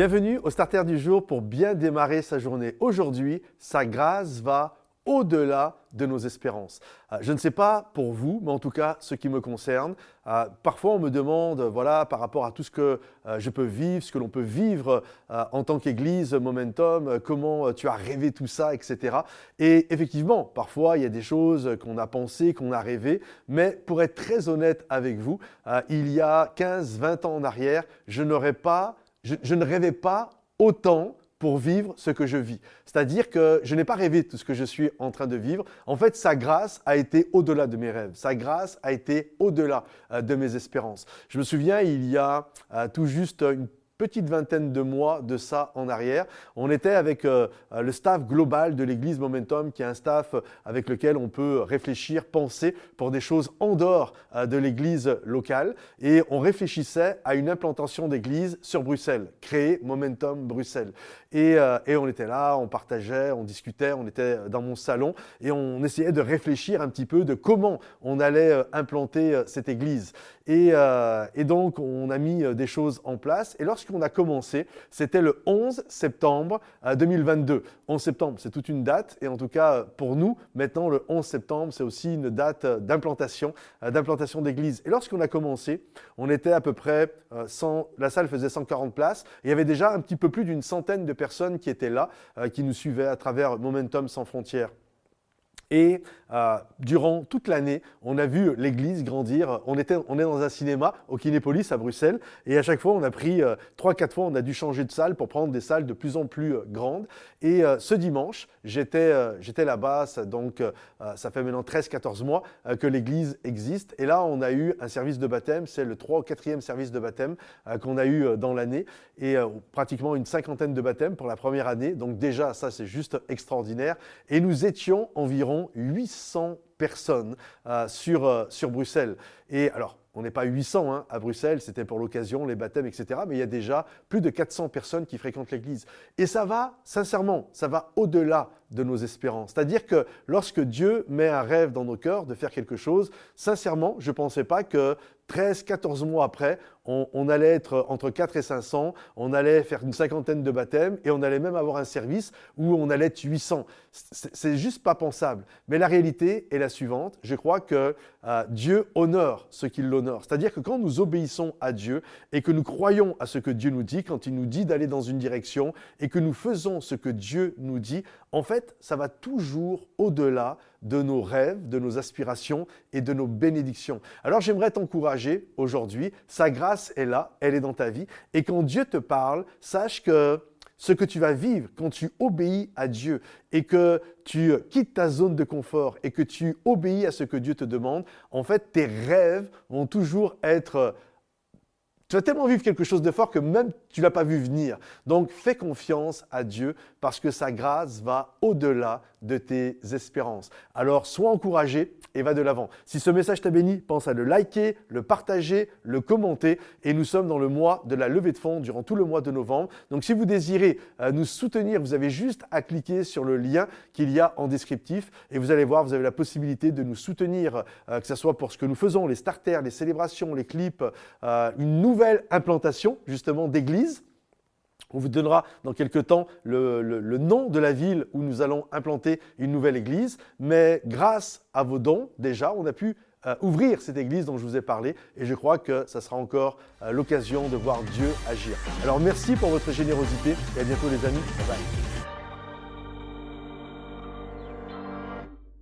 Bienvenue au Starter du jour pour bien démarrer sa journée. Aujourd'hui, sa grâce va au-delà de nos espérances. Euh, je ne sais pas pour vous, mais en tout cas, ce qui me concerne, euh, parfois on me demande, voilà, par rapport à tout ce que euh, je peux vivre, ce que l'on peut vivre en tant qu'Église Momentum, comment tu as rêvé tout ça, etc. Et effectivement, parfois il y a des choses qu'on a pensées, qu'on a rêvé, mais pour être très honnête avec vous, il y a 15, 20 ans en arrière, je n'aurais pas je, ne rêvais pas autant pour vivre ce que je vis. C'est-à-dire que je n'ai pas rêvé tout ce que je suis en train de vivre. En fait, sa grâce a été au-delà de mes rêves. Sa grâce a été au-delà euh, de mes espérances. Je me souviens, il y a euh, tout juste une petite vingtaine de mois de ça en arrière. On était avec euh, euh, le staff global de l'Église Momentum, qui est un staff euh, avec lequel on peut réfléchir, penser pour des choses en dehors de l'Église locale. Et on réfléchissait à une implantation d'Église sur Bruxelles, créer Momentum Bruxelles. Et, et, on était là, on partageait, on discutait, on était dans mon salon et on essayait de réfléchir un petit peu de comment on allait implanter cette Église. Et, et donc on a mis des choses en place. Et lorsque on a commencé, c'était le 11 septembre 2022. 11 septembre, c'est toute une date, et en tout cas pour nous, maintenant le 11 septembre, c'est aussi une date d'implantation, euh, d'implantation d'église. Et lorsqu'on a commencé, on était à peu près 100, euh, la salle faisait 140 places, il y avait déjà un petit peu plus d'une centaine de personnes qui étaient là, euh, qui nous suivaient à travers Momentum sans frontières. Et euh, durant toute l'année, on a vu l'église grandir. On, était, on est dans un cinéma au Kinépolis à Bruxelles. Et à chaque fois, on a pris euh, trois, quatre fois, on a dû changer de salle pour prendre des salles de plus en plus euh, grandes. Et ce dimanche, j'étais là-bas. Donc, ça fait maintenant 13-14 mois que l'église existe. Et là, on a eu un service de baptême. C'est le 3 ou 4e service de baptême qu'on a eu dans l'année. Et pratiquement une cinquantaine de baptêmes pour la première année. Donc déjà, ça, c'est juste extraordinaire. Et nous étions environ 800 personnes euh, sur, euh, sur Bruxelles. Et alors, on n'est pas 800 hein, à Bruxelles, c'était pour l'occasion, les baptêmes, etc. Mais il y a déjà plus de 400 personnes qui fréquentent l'Église. Et ça va, sincèrement, ça va au-delà de nos espérances. C'est-à-dire que lorsque Dieu met un rêve dans nos cœurs de faire quelque chose, sincèrement, je ne pensais pas que 13, 14 mois après, on, allait être entre 4 et 500, on allait faire une cinquantaine de baptêmes et on allait même avoir un service où on allait être 800. C'est juste pas pensable. Mais la réalité est la suivante. Je crois que euh, Dieu honore ce qu'il l'honore. C'est-à-dire que quand nous obéissons à Dieu et que nous croyons à ce que Dieu nous dit, quand il nous dit d'aller dans une direction et que nous faisons ce que Dieu nous dit, en fait, ça va toujours au-delà de nos rêves, de nos aspirations et de nos bénédictions. Alors j'aimerais t'encourager aujourd'hui, sa grâce est là, elle est dans ta vie, et quand Dieu te parle, sache que ce que tu vas vivre quand tu obéis à Dieu et que tu quittes ta zone de confort et que tu obéis à ce que Dieu te demande, en fait, tes rêves vont toujours être tu vas tellement vivre quelque chose de fort que même tu l'as pas vu venir. Donc fais confiance à Dieu parce que sa grâce va au-delà de tes espérances. Alors sois encouragé et va de l'avant. Si ce message t'a béni, pense à le liker, le partager, le commenter. Et nous sommes dans le mois de la levée de fonds durant tout le mois de novembre. Donc si vous désirez euh, nous soutenir, vous avez juste à cliquer sur le lien qu'il y a en descriptif et vous allez voir, vous avez la possibilité de nous soutenir, euh, que ce soit pour ce que nous faisons, les starters, les célébrations, les clips, euh, une nouvelle implantation justement d'église. On vous donnera dans quelques temps le, nom de la ville où nous allons implanter une nouvelle église. Mais grâce à vos dons, déjà, on a pu euh, ouvrir cette église dont je vous ai parlé. Et je crois que ça sera encore euh, l'occasion de voir Dieu agir. Alors merci pour votre générosité et à bientôt les amis.